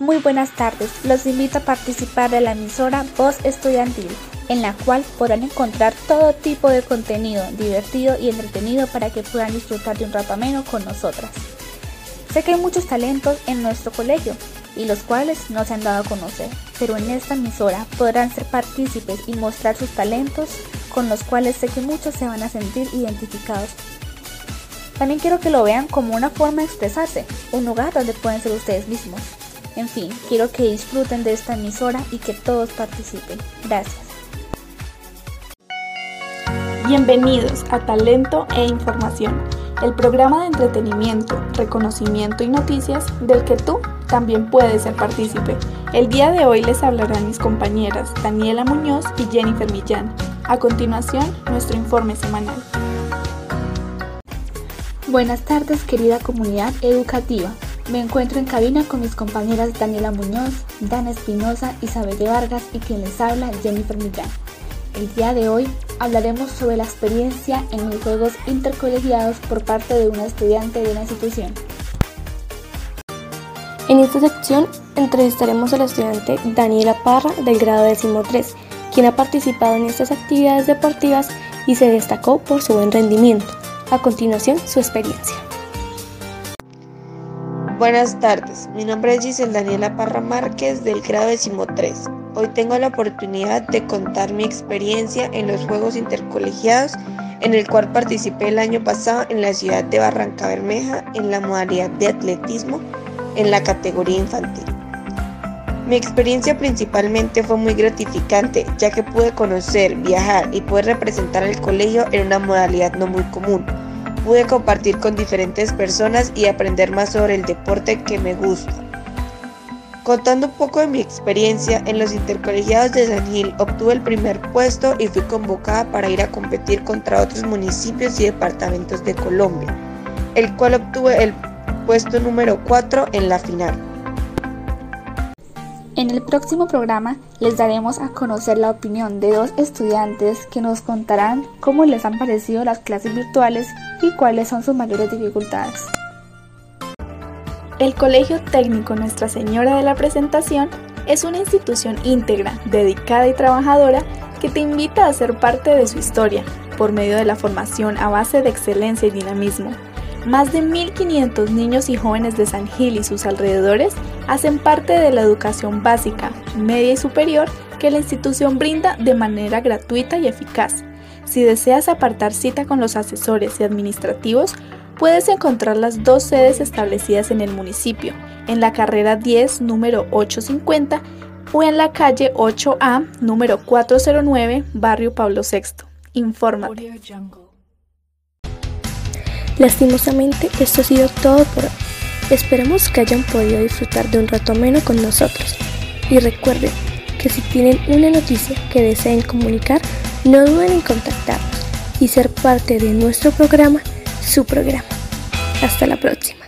Muy buenas tardes, los invito a participar de la emisora Voz Estudiantil, en la cual podrán encontrar todo tipo de contenido divertido y entretenido para que puedan disfrutar de un rato ameno con nosotras. Sé que hay muchos talentos en nuestro colegio y los cuales no se han dado a conocer, pero en esta emisora podrán ser partícipes y mostrar sus talentos con los cuales sé que muchos se van a sentir identificados. También quiero que lo vean como una forma de expresarse, un lugar donde pueden ser ustedes mismos. En fin, quiero que disfruten de esta emisora y que todos participen. Gracias. Bienvenidos a Talento e Información, el programa de entretenimiento, reconocimiento y noticias del que tú también puedes ser partícipe. El día de hoy les hablarán mis compañeras Daniela Muñoz y Jennifer Millán. A continuación, nuestro informe semanal. Buenas tardes querida comunidad educativa. Me encuentro en cabina con mis compañeras Daniela Muñoz, Dana Espinosa, Isabel de Vargas y quien les habla Jennifer Millán. El día de hoy hablaremos sobre la experiencia en los juegos intercolegiados por parte de una estudiante de una institución. En esta sección entrevistaremos a la estudiante Daniela Parra del grado décimo 3, quien ha participado en estas actividades deportivas y se destacó por su buen rendimiento. A continuación, su experiencia. Buenas tardes, mi nombre es Giselle Daniela Parra Márquez del grado décimo 3. Hoy tengo la oportunidad de contar mi experiencia en los Juegos Intercolegiados en el cual participé el año pasado en la ciudad de Barranca Bermeja en la modalidad de atletismo en la categoría infantil. Mi experiencia principalmente fue muy gratificante, ya que pude conocer, viajar y poder representar al colegio en una modalidad no muy común. Pude compartir con diferentes personas y aprender más sobre el deporte que me gusta. Contando un poco de mi experiencia, en los intercolegiados de San Gil obtuve el primer puesto y fui convocada para ir a competir contra otros municipios y departamentos de Colombia, el cual obtuve el puesto número 4 en la final. En el próximo programa les daremos a conocer la opinión de dos estudiantes que nos contarán cómo les han parecido las clases virtuales y cuáles son sus mayores dificultades. El Colegio Técnico Nuestra Señora de la Presentación es una institución íntegra, dedicada y trabajadora que te invita a ser parte de su historia por medio de la formación a base de excelencia y dinamismo más de 1.500 niños y jóvenes de San Gil y sus alrededores hacen parte de la educación básica, media y superior que la institución brinda de manera gratuita y eficaz. Si deseas apartar cita con los asesores y administrativos, puedes encontrar las dos sedes establecidas en el municipio, en la carrera 10, número 850, o en la calle 8A, número 409, barrio Pablo VI. Infórmate. Lastimosamente, esto ha sido todo por hoy. Esperamos que hayan podido disfrutar de un rato ameno con nosotros. Y recuerden que si tienen una noticia que deseen comunicar, no duden en contactarnos y ser parte de nuestro programa, su programa. Hasta la próxima.